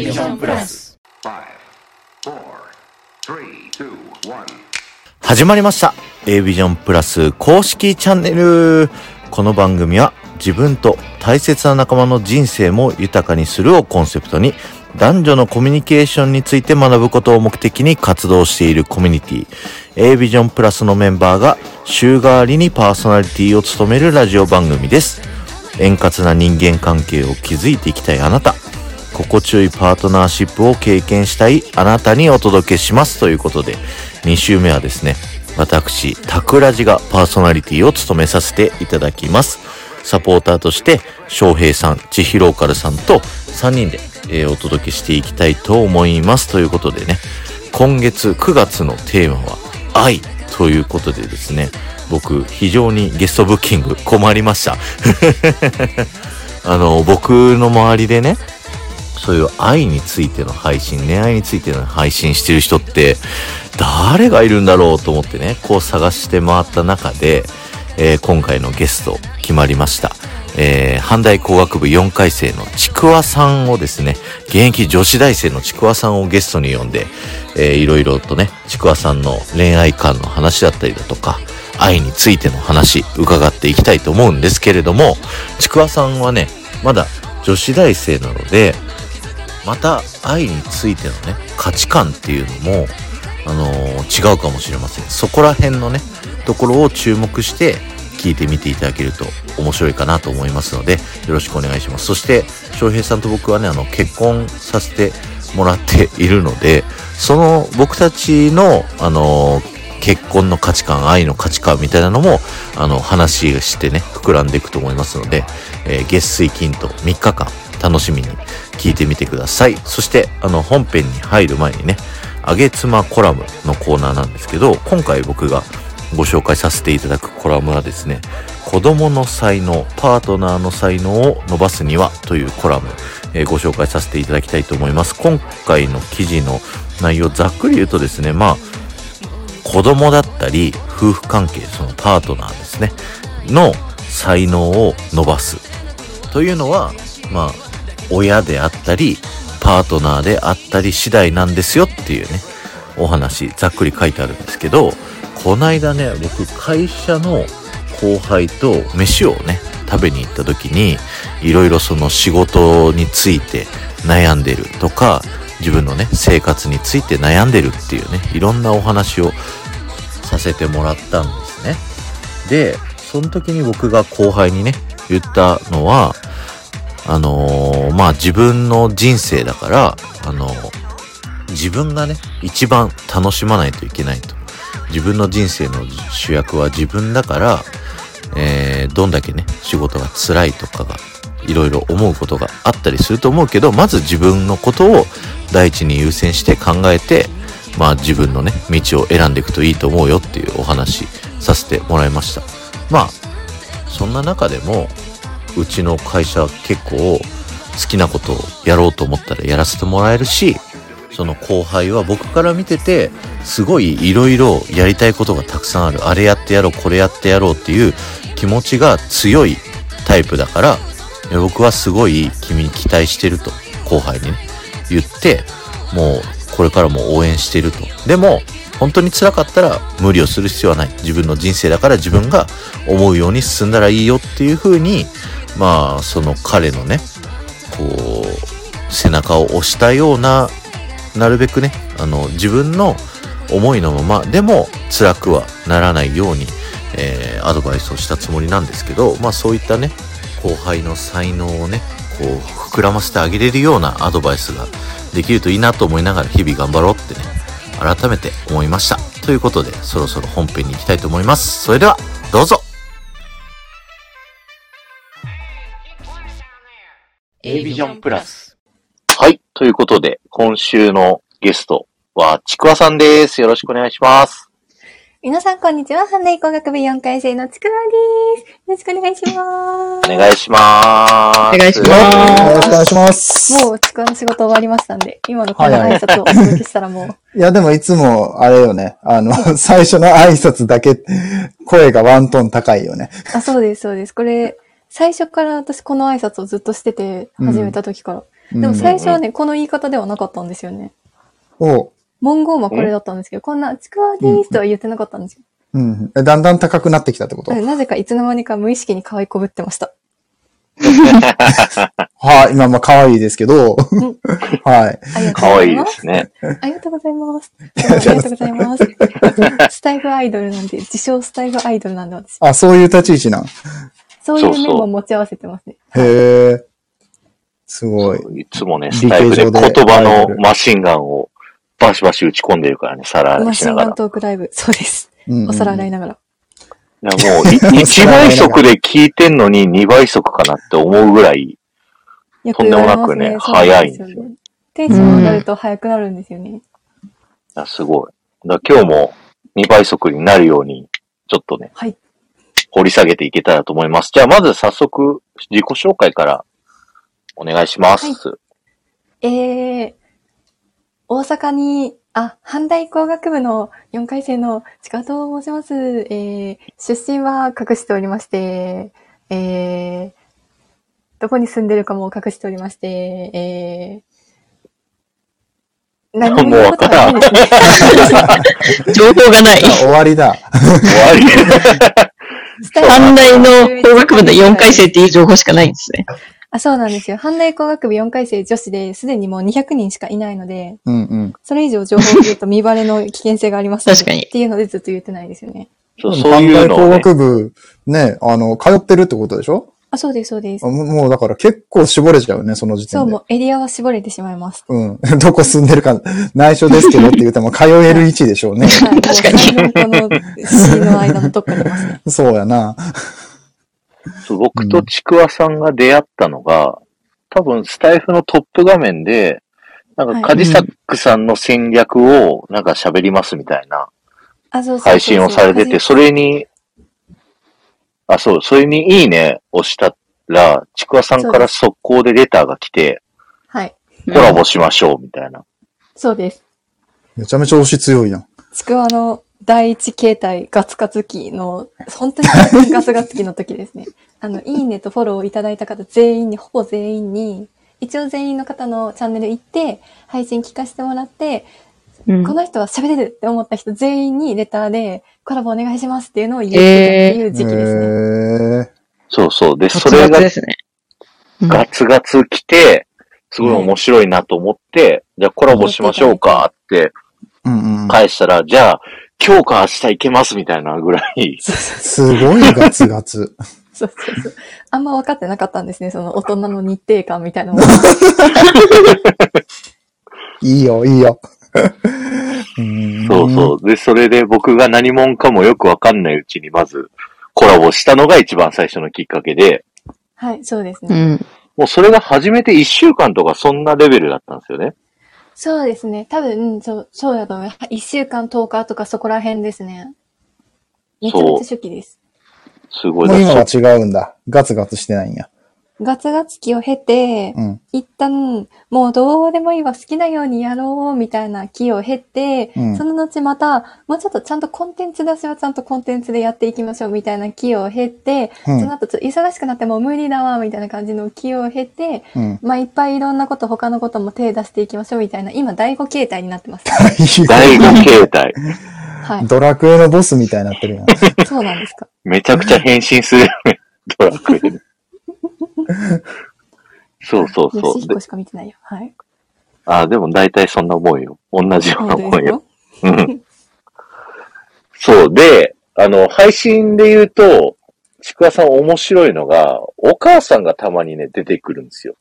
ビジョンプラス始まりました。A ビジョンプラス公式チャンネル。この番組は自分と大切な仲間の人生も豊かにするをコンセプトに男女のコミュニケーションについて学ぶことを目的に活動しているコミュニティ。A ビジョンプラスのメンバーが週替わりにパーソナリティを務めるラジオ番組です。円滑な人間関係を築いていきたいあなた。心地よいパートナーシップを経験したいあなたにお届けしますということで2週目はですね私タクラジがパーソナリティを務めさせていただきます。サポーターとして翔平さん千尋ローカルさんと3人で、えーお届けしていきたいと思いますということでね。今月9月のテーマは愛ということでですね僕非常にゲストブッキング困りました。あの僕の周りでねそういう愛についての配信、恋愛についての配信してる人って、誰がいるんだろうと思ってね、こう探して回った中で、えー今回のゲスト決まりました。えー、阪大工学部4回生のちくわさんをですね、現役女子大生のちくわさんをゲストに呼んで、えーいろいろとね、ちくわさんの恋愛観の話だったりだとか、愛についての話、伺っていきたいと思うんですけれども、ちくわさんはね、まだ女子大生なので、また愛についてのね価値観っていうのも、あのー違うかもしれません。そこら辺のねところを注目して聞いてみていただけると面白いかなと思いますのでよろしくお願いします。そして翔平さんと僕はねあの結婚させてもらっているのでその僕たちのあのー結婚の価値観、愛の価値観みたいなのも、あの、話してね、膨らんでいくと思いますので、えー月水金と3日間、楽しみに聞いてみてください。そして、あの、本編に入る前にね、あげつまコラムのコーナーなんですけど、今回僕がご紹介させていただくコラムはですね、子供の才能、パートナーの才能を伸ばすにはというコラム、えーご紹介させていただきたいと思います。今回の記事の内容、ざっくり言うとですね、まあ、子供だったり、夫婦関係、そのパートナーですね、の才能を伸ばす。というのは、まあ、親であったり、パートナーであったり次第なんですよっていうね、お話、ざっくり書いてあるんですけど、こないだね、僕、会社の後輩と飯をね、食べに行った時に、いろいろその仕事について悩んでるとか、自分のね、生活について悩んでるっていうね、いろんなお話をさせてもらったんですね。で、その時に僕が後輩にね、言ったのは、あのーまあ、自分の人生だから、あのー自分がね、一番楽しまないといけないと。自分の人生の主役は自分だから、えーどんだけね、仕事が辛いとかが、いろいろ思うことがあったりすると思うけど、まず自分のことを第一に優先して考えて、まあ自分のね、道を選んでいくといいと思うよっていうお話させてもらいました。まあ、そんな中でも、うちの会社結構好きなことをやろうと思ったらやらせてもらえるし、その後輩は僕から見てて、すごいいろいろやりたいことがたくさんある。あれやってやろう、これやってやろうっていう気持ちが強いタイプだから、僕はすごい君に期待してると、後輩にね、言って、もうこれからも応援していると。でも、本当に辛かったら無理をする必要はない。自分の人生だから自分が思うように進んだらいいよっていう風に、まあ、その彼のね、こう、背中を押したような、なるべくね、あの、自分の思いのまま、でも辛くはならないように、えーアドバイスをしたつもりなんですけど、まあそういったね、後輩の才能をね、こう、膨らませてあげれるようなアドバイスができるといいなと思いながら日々頑張ろうってね、改めて思いました。ということで、そろそろ本編に行きたいと思います。それでは、どうぞ A ビジョンプラスはい。ということで、今週のゲストは、ちくわさんです。よろしくお願いします。皆さん、こんにちは。阪大工学部4回生のちくわです。よろしくお願いします。お願いします。お願いしますよろしくお願いします。もう、ちくわの仕事終わりましたんで、今のこの挨拶をお届けしたらもう、いや、でもいつも、あれよね。あの、最初の挨拶だけ、声がワントーン高いよね。あ、そうです、そうです。これ、最初から私この挨拶をずっとしてて、うん始めた時から。でも最初はね、この言い方ではなかったんですよね。お文言はこれだったんですけど、こんな、ちくわでーすとは言ってなかったんですよ。うん。えだんだん高くなってきたってこと？なぜかいつの間にか無意識に可愛いこぶってました。はい、今まあ可愛いですけど、はい。ありがとうかわい。ですすね。ありがとうございます。ありがとうございます。スタイフアイドルなんで、自称スタイフアイドルなんで私。あ、そういう立ち位置なん？そういう面も持ち合わせてますね。へえ。すごい。いつもね、理スタイフで言葉のマシンガンをバシバシ打ち込んでるからね、皿洗マいしながら。シンガントークライブ。そうです。うんうんお皿洗いながら。いやもう、い1倍速で聞いてんのに2倍速かなって思うぐらい、よとんでもなくねね早いんですよそうなんですよね。テンション上がると早くなるんですよね。いやすごい。だ今日も2倍速になるように、ちょっとね、はい。掘り下げていけたらと思います。じゃあまず早速、自己紹介からお願いします。はいえー、大阪に、あ、阪大工学部の4回生の近と申します。えー、出身は隠しておりまして、えー、どこに住んでるかも隠しておりまして、えー、何も言うことがないですね。情報がない。終わりだ。終わり。短大の工学部の4回生っていう情報しかないんですね。あ、そうなんですよ。阪大工学部4回生女子ですでにもう200人しかいないので、うんうん。それ以上情報を言うと見バレの危険性がありますので確かにっていうのでずっと言ってないですよね。そうそういう短大工のをね、学部、ね、あの、通ってるってことでしょ？あ、そうです、そうですあ。もうもうだから結構絞れちゃうね、その時そう、点で。もうエリアは絞れてしまいます。うん。どこ住んでるか、内緒ですけどって言っても 通える位置でしょうね。はい。確かにもうこの C の間のどっかにいますね。そうやな。そう僕とちくわさんが出会ったのが、多分スタイフのトップ画面で、なんかはいカジサックさんの戦略をなんか喋りますみたいなあ、そうそうそうそう配信をされてて、それに、あ、そう、それにいいね押したら、ちくわさんから速攻でレターが来て、はい。コラボしましょうみたいな。そうです。めちゃめちゃ押し強いやん。ちくわの第一形態ガツガツ期の、本当にガツガツ期の時ですね。あの、いいねとフォローをいただいた方全員に、ほぼ全員に、一応全員の方のチャンネル行って、配信聞かせてもらって、うんこの人は喋れるって思った人全員にレターでコラボお願いしますっていうのを言ってたっていう時期ですね。へーそうそう。で、そそれれがですね。うんガツガツ来て、すごい面白いなと思って、じゃあコラボしましょうかってうんうん。返したら、じゃあ今日か明日行けますみたいなぐらい、すごいガツガツ。そうそうそう。あんま分かってなかったんですね、その大人の日程感みたいなもの。いいよ、いいよ。うんそうそう。で、それで僕が何者かもよくわかんないうちにまずコラボしたのが一番最初のきっかけで、はい、そうですね。うん。もうそれが始めて1週間とかそんなレベルだったんですよね。そうですね。多分、そう、そうだと思う。1週間10日とかそこら辺ですね。めちゃめちゃ初期です。すごい。もう今は違うんだ。ガツガツしてないんや。ガツガツ期を経て、うん。一旦、もうどうでもいいわ、好きなようにやろう、みたいな期を経て、うんその後また、もうちょっとちゃんとコンテンツ出しはちゃんとコンテンツでやっていきましょう、みたいな期を経て、うんその後ちょっと忙しくなってもう無理だわ、みたいな感じの期を経て、うん。まあいっぱいいろんなこと、他のことも手出していきましょう、みたいな、今、第5形態になってます。第5形態。はい。ドラクエのボスみたいになってるやん。そうなんですか。めちゃくちゃ変身するよね。ドラクエで。そうそうそう。でよしひこしか見てないよ。はい。あ、でも大体そんなもんよ。同じような本当ですもんよ。よ。うん。そう。で、あの、配信で言うと、ちくわさん面白いのが、お母さんがたまにね、出てくるんですよ。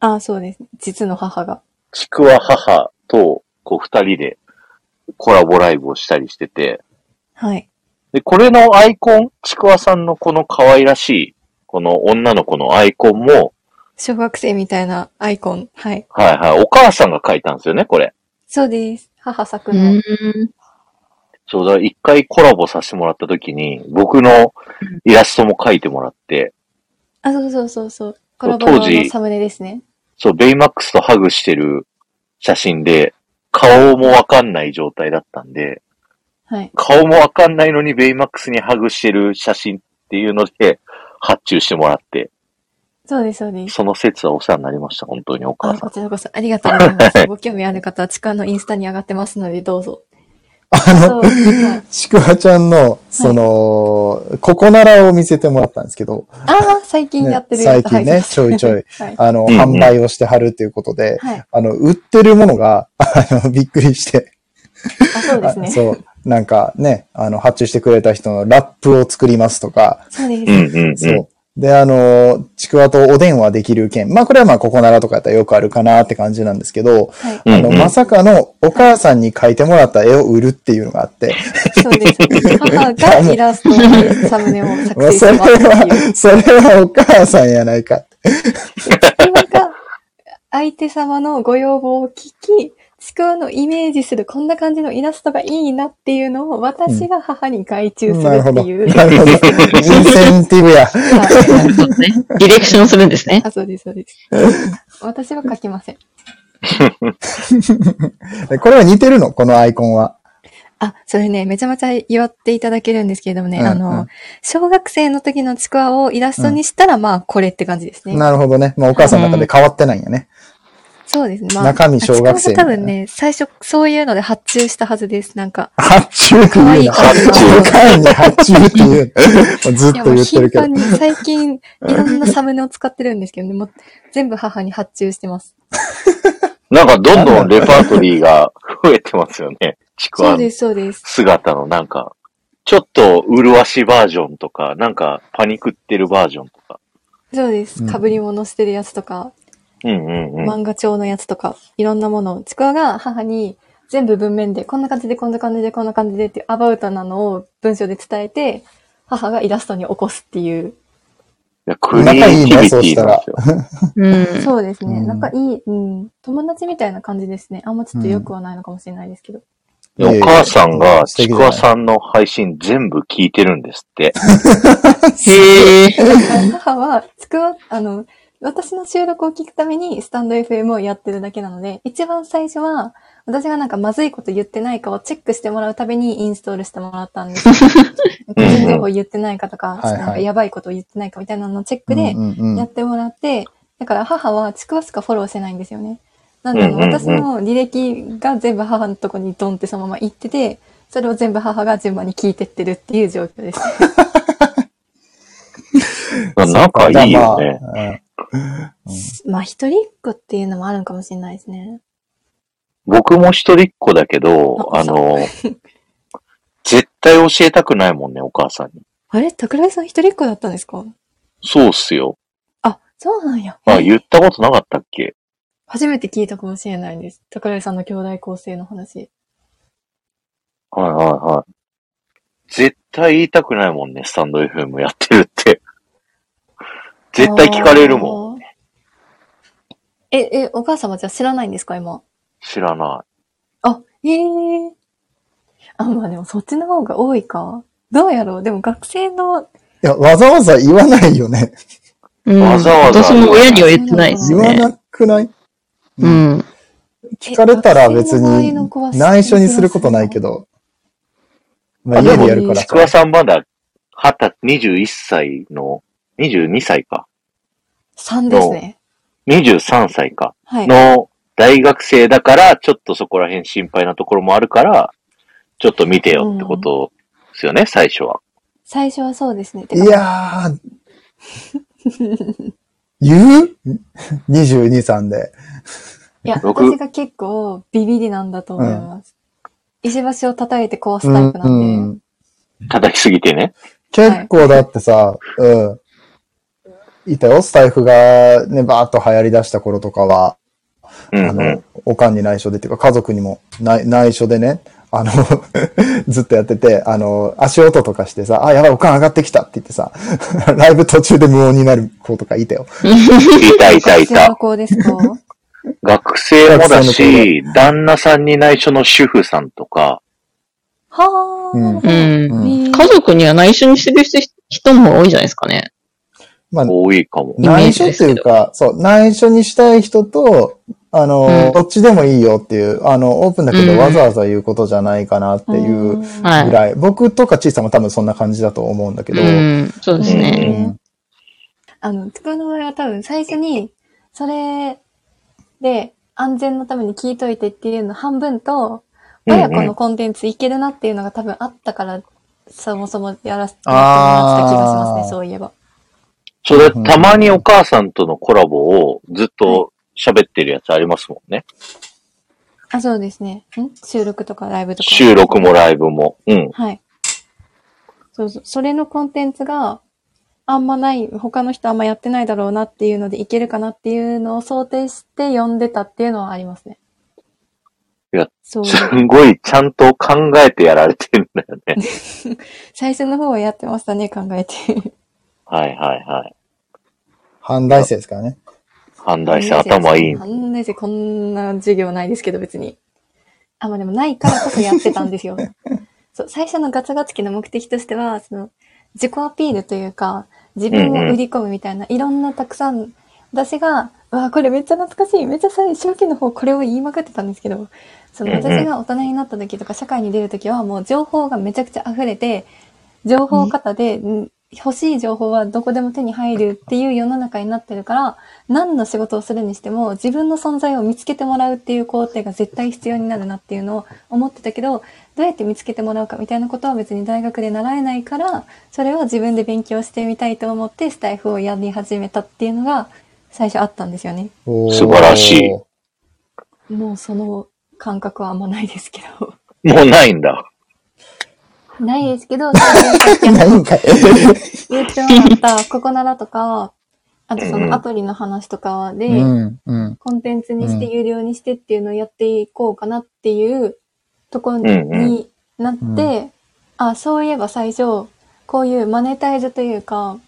あそうです。実の母が。ちくわ母と、こう、二人でコラボライブをしたりしてて、はい。で、これのアイコン、ちくわさんのこの可愛らしい、この女の子のアイコンも、小学生みたいなアイコン。はい。はいはい、お母さんが描いたんですよね、これ。そうです。母作うの。ん。そうだ、一回コラボさせてもらった時に、僕のイラストも描いてもらって、あ、そうそうそうそう。コラボ当時のサムネですね。そう、ベイマックスとハグしてる写真で、顔もわかんない状態だったんで、はい。顔もわかんないのにベイマックスにハグしてる写真っていうので、発注してもらって、そうです、そうです。その説はお世話になりました。本当にお母あ、さんこ。ちらこそありがとうございます。ご興味ある方は、ちくわのインスタに上がってますので、どうぞ。あの、ちくわちゃんの、その、ココナラを見せてもらったんですけど、ああ、最近やってるやつ。最近ねはいちょいちょい。はい。あの、販売をしてはるっていうことで、はい。あの、売ってるものが、あの、びっくりして、あ、そうですね。あそう、なんかね、あの、発注してくれた人のラップを作りますとか、そうです。うんうんうん。そう。で、あの、ちくわとお電話できる件。まあ、これはまあ、ココナラとかやったらよくあるかなって感じなんですけど、はい。うんあの、まさかのお母さんに描いてもらった絵を売るっていうのがあって、そうです。母がイラストのサムネを作成してもらったっていう。は、それはお母さんやないか。今が相手様のご要望を聞き、ちくわのイメージするこんな感じのイラストがいいなっていうのを私が母に外注するなるほど。っていう。なるほど。インセンティブや。はいそうですね。ディレクションするんですね。あ、そうです、そうです。私は書きません。これは似てるの？このアイコンは。あ、それね、めちゃめちゃ言っていただけるんですけれどもね、うんうんあの、小学生の時のちくわをイラストにしたら、まあ、これって感じですね。なるほどね。まあ、お母さんの中で変わってないんやね。そうですね。まあ、中身小学生多分ね、最初、そういうので発注したはずです。なんか、発注って可愛い言うのおかんに発注って言うずっと言ってるけど頻繁。に、最近、いろんなサムネを使ってるんですけどね、もう全部母に発注してます。なんかどんどんレパートリーが増えてますよね。ちくわのそうです、そうです。姿のなんか、ちょっと麗しバージョンとか、なんかパニクってるバージョンとか。そうです。うん被り物してるやつとか、うんうんうん。漫画帳のやつとか、いろんなものを、ちくわが母に全部文面で、こんな感じで、こんな感じで、こんな感じでっていうアバウトなのを文章で伝えて、母がイラストに起こすっていう。いやクリエイティビティなんですよ。うん。そうですね。うんなんかいい、うん。友達みたいな感じですね。あんまちょっと良くはないのかもしれないですけど。でお母さんがちくわさんの配信全部聞いてるんですって。へえ。母は、ちくわ、あの、私の収録を聞くためにスタンド FM をやってるだけなので、一番最初は、私がなんかまずいこと言ってないかをチェックしてもらうためにインストールしてもらったんですよ。個人情報言ってないかとか、はいはいなんかやばいこと言ってないかみたいなのをチェックでやってもらって、だから母はちくわしかフォローしてないんですよね。なんで私の履歴が全部母のとこにドンってそのまま行ってて、それを全部母が順番に聞いてってるっていう状況です。仲いいよね。まあ一人っ子っていうのもあるのかもしれないですね。僕も一人っ子だけど、ああの、絶対教えたくないもんね、お母さんに。あれ？桜井さん一人っ子だったんですか？そうっすよ。あ、そうなんや。あ、言ったことなかったっけ？初めて聞いたかもしれないです。桜井さんの兄弟構成の話。はいはいはい。絶対言いたくないもんね、スタンド FM やってるって。絶対聞かれるもん。ん。え、え、お母様じゃあ知らないんですか今？知らなあ、ええあ、まあでもそっちの方が多いか。どうやろう？でも学生の、いや、わざわざ言わないよね。うん。わざわざ私も親には言ってないですね。言わなくない？うん。聞かれたら別に内緒にすることないけど。まああ家でやるからい。ちくわさんまだ、はた、21歳の、22歳か。3ですね。23歳か。はい。の大学生だから、ちょっとそこら辺心配なところもあるから、ちょっと見てよってことですよね、最初は。最初はそうですね。ていかやー、言う ?22、3で。いや、僕私が結構ビビりなんだと思います。石橋を叩いて壊すタイプなんで。うん叩きすぎてね。結構だってさ、うん。いたよ、スタイフがね、バーっと流行り出した頃とかは、うんうんあの。、おかんに内緒でっていうか、家族にも内内緒でね、あの、ずっとやってて、あの、足音とかしてさ、あ、やばい、おかん上がってきたって言ってさ、ライブ途中で無音になる子とかいたよ。いたいたいた学生の。子ですか？学生もだし、旦那さんに内緒の主婦さんとか、はあ、うんうん。ね家族には内緒にしてる人人も多いじゃないですかね。まあ、多いかも。内緒っていうか、そう、内緒にしたい人と、あの、うん。どっちでもいいよっていう、あの、オープンだけどうん。わざわざ言うことじゃないかなっていううん。はいぐらい、僕とかちいさんも多分そんな感じだと思うんだけど、うん。そうですうね。ん。あの、つくばの場合は多分最初に、それで安全のために聞いといてっていうの半分と、うんうん。親子のコンテンツいけるなっていうのが多分あったから、そもそもやらせてもらってた気がしますね、そういえば。それ、たまにお母さんとのコラボをずっと喋ってるやつありますもんね。あ、そうですね。ん？収録とかライブとか。収録もライブも。うん。はい。そうそう。それのコンテンツがあんまない、他の人あんまやってないだろうなっていうのでいけるかなっていうのを想定して読んでたっていうのはありますね。いや、そう。すんごいちゃんと考えてやられてるんだよね。最初の方はやってましたね、考えて。はいはいはい。半大生ですからね。反対して頭いい。半大生こんな授業ないですけど別に。あ、まあでもないからこそやってたんですよ。そう、最初のガツガツ期の目的としては、その、自己アピールというか、自分を売り込むみたいな、いろんなたくさん、私が、うわ、これめっちゃ懐かしい。めっちゃ最初期の方これを言いまくってたんですけど、そのうんうん私が大人になった時とか社会に出る時はもう情報がめちゃくちゃ溢れて、情報型で、ん欲しい情報はどこでも手に入るっていう世の中になってるから、何の仕事をするにしても自分の存在を見つけてもらうっていう工程が絶対必要になるなっていうのを思ってたけど、どうやって見つけてもらうかみたいなことは別に大学で習えないから、それを自分で勉強してみたいと思ってスタイフをやり始めたっていうのが最初あったんですよね。素晴らしいもうその感覚はあんまないですけど。もうないんだ。ないですけど、ないんかい。言ってもらったココナラとか、あとそのアプリの話とかで、うん、うん。コンテンツにして、有料にしてっていうのをやっていこうかなっていうところうんうんになって、あ、そういえば最初、こういうマネタイズというか、うん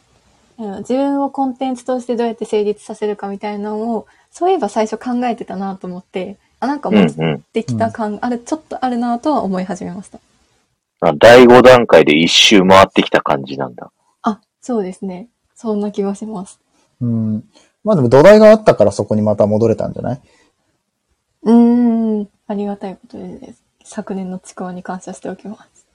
自分をコンテンツとしてどうやって成立させるかみたいなのを、そういえば最初考えてたなと思って、あ、なんかうん持っうん。てきた感、ある、ちょっとあるなとは思い始めました。あ第5段階で一周回ってきた感じなんだ。あ、そうですね。そんな気がします。うん。まあでも土台があったからそこにまた戻れたんじゃない？うーん、ありがたいことです。昨年のちくわに感謝しておきます。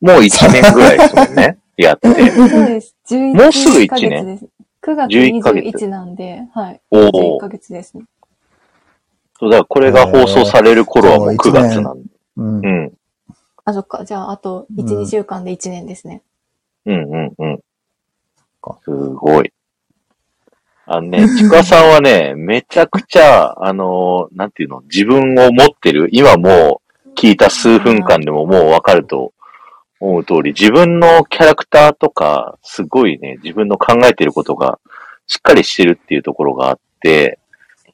もう1年ぐらいですもんね。やって。そうです。11もうすぐ一ヶ月年です。9月11ヶ月21なんで、はい。お11おヶ。月ですね。そうだからこれが放送される頃はもう9月なんで。うんう。ん。あ、そっか。じゃあ、あと1、うん2週間で1年ですね。うんうんうんか。すごい。あのね、ちくわさんはね、めちゃくちゃ、あの、なんていうの、自分を持ってる、今もう聞いた数分間でももうわかると思う通り、自分のキャラクターとか、すごいね、自分の考えてることがしっかりしてるっていうところがあって、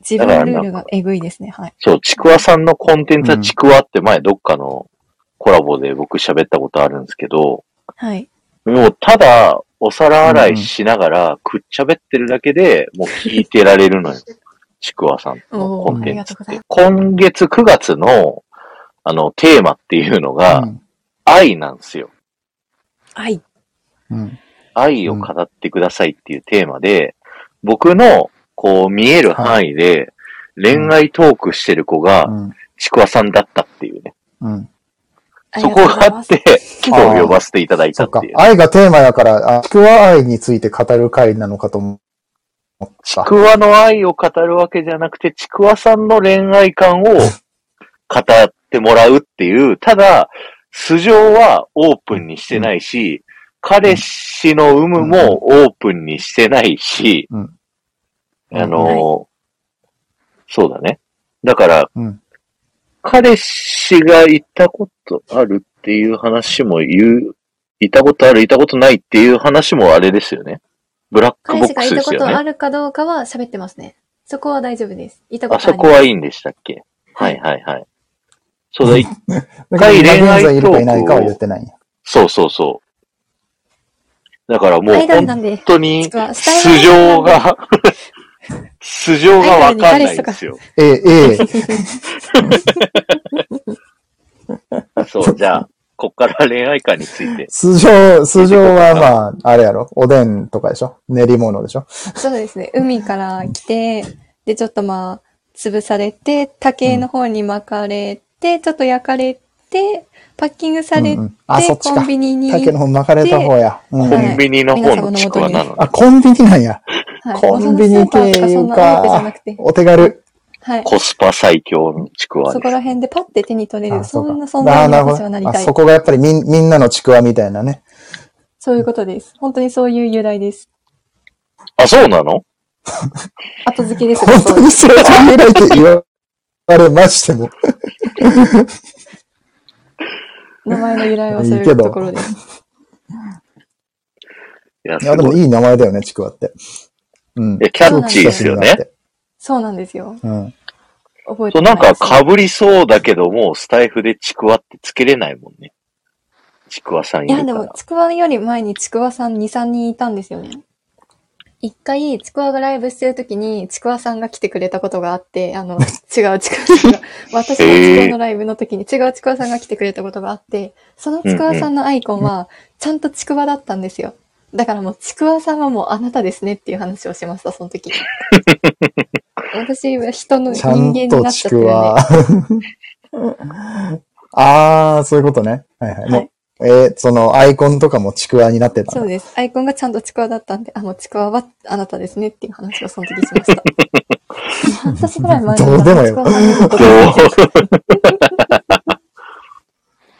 自分ルールがえぐいですね。はい。そう、ちくわさんのコンテンツはうんちくわって前どっかのコラボで僕喋ったことあるんですけど、はい。もうただお皿洗いしながらくっちゃべってるだけでもう聞いてられるのよ。ちくわさんのコンテンツって。今月9月のあのテーマっていうのがうん愛なんですよ。はい。うん。愛を語ってくださいっていうテーマで、僕のこう見える範囲で恋愛トークしてる子がうん。ちくわさんだったっていうね。うん。そこがあって、今日呼ばせていただいたそっていう。。愛がテーマやから、あ、ちくわ愛について語る回なのかと思った。ちくわの愛を語るわけじゃなくて、ちくわさんの恋愛観を語ってもらうっていう、ただ、素性はオープンにしてないし、彼氏の有無もオープンにしてないし、うんあの、そうだね。だから、うん。彼氏がいたことあるっていう話も言う、いたことある、いたことないっていう話もあれですよね。ブラックボック彼氏がいたスですよね。ことあるかどうかは喋ってますね。そこは大丈夫です。いたこあそとあります。こはいいんでしたっけ？はいはいはい。そうだ、いだから今現在いるかいないかは言ってないんや。そうそうそう。だからもう本んで。当に素性が、素性がわかんないんですよ。ええ、ええ。そう、じゃあ、こっから恋愛観について。素性、素性はまあ、あれやろ。おでんとかでしょ練り物でしょそうですね。海から来て、で、ちょっとまあ、潰されて、竹の方に巻かれて、ちょっと焼かれて、パッキングされて、うんうんあそっちかコンビニに行って、竹の方巻かれた方や。うんコはいンビニの方のちくわなの？あ、に。コンビニなんや。はいコンビニ経由か。お手軽。はい。コスパ最強のちくわ。そこら辺でパッて手に取れる、あそんなか存在に私はなりたいあそ。こがやっぱりみんみんなのちくわみたいなね。そういうことです。本当にそういう由来です。あ、そうなの？後付けです。本当にそれは由来って言われましても。名前の由来はそういうところです。いや、で。もいい名前だよね、ちくわって。うん。いやキャッチーですよね。そうなんですよ。うん。覚えてそう、なんか被りそうだけども、スタイフでちくわってつけれないもんね。ちくわさんいいや、でも。ちくわより前にちくわさん2、3人いたんですよね。一回、ちくわがライブしてる時に、ちくわさんが来てくれたことがあって、あの、違うちくわさんが、私のちくわのライブの時に違うちくわさんが来てくれたことがあって、そのちくわさんのアイコンは、ちゃんとちくわだったんですよ。だからもう、ちくわさんはもうあなたですねっていう話をしました、その時。私は人の人間になっちゃっ。あー、そういうことね。はいはい。もうえーそのアイコンとかもちくわになってた。そうです。アイコンがちゃんとちくわだったんで、あ、もうちくわはあなたですねっていう話をその時しました。半年ぐらい前どうでもよ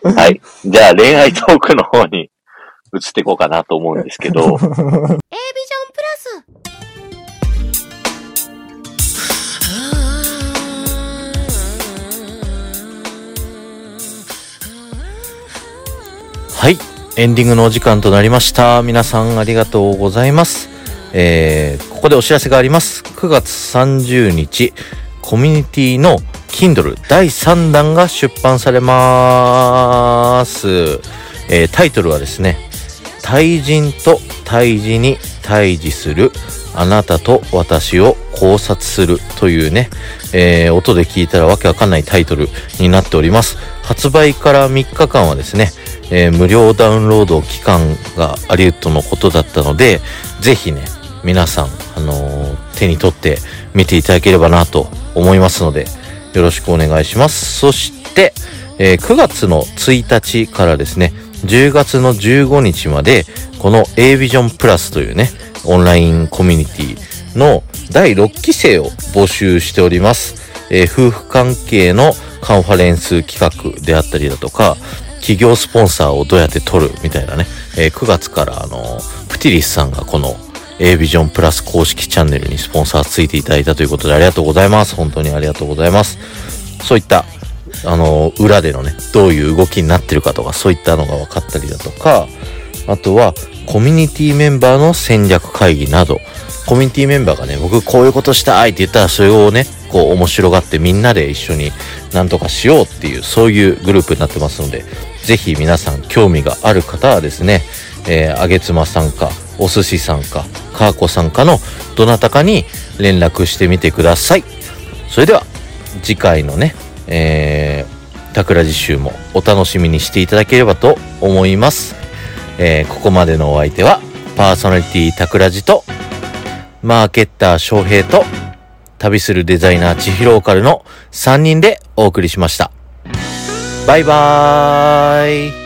はい。じゃあ恋愛トークの方に移っていこうかなと思うんですけど、A ビジョンプラスはい。エンディングのお時間となりました。皆さんありがとうございます。えー、ここでお知らせがあります。9月30日、コミュニティの Kindle 第3弾が出版されます。えー、タイトルはですね、対人と対峙に対峙するあなたと私を考察するというね、えー音で聞いたらわけわかんないタイトルになっております。発売から3日間はですね、えー無料ダウンロード期間がありうとのことだったので、ぜひね、皆さん、あのー手に取って見ていただければなと思いますので、よろしくお願いします。そして、えー9月の1日からですね、10月の15日まで、この A ビジョンプラスというね、オンラインコミュニティの第6期生を募集しております。えー夫婦関係のカンファレンス企画であったりだとか、企業スポンサーをどうやって取るみたいなね、えー9月からあの、プティリスさんがこの A ビジョンプラス公式チャンネルにスポンサーついていただいたということでありがとうございます。本当にありがとうございます。そういった、あの、裏でのね、どういう動きになってるかとか、そういったのが分かったりだとか、あとは、コミュニティメンバーの戦略会議など、コミュニティメンバーがね、僕こういうことしたいって言ったら、それをね、こう面白がってみんなで一緒になんとかしようっていう、そういうグループになってますので、ぜひ皆さん興味がある方はですね、えー、あげつまさんか、お寿司さんか、かーこさんかのどなたかに連絡してみてください。それでは、次回のね、えー、桜実習もお楽しみにしていただければと思います。えー、ここまでのお相手は、パーソナリティ桜次と、マーケッター翔平と、旅するデザイナー千尋オカルの3人でお送りしました。バイバーイ